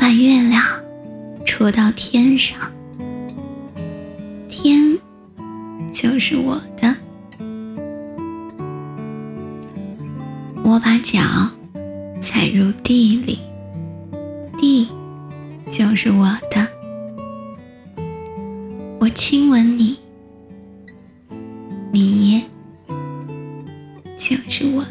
把月亮戳到天上天就是我的。我把脚踩入地里地就是我的。我亲吻你你就是我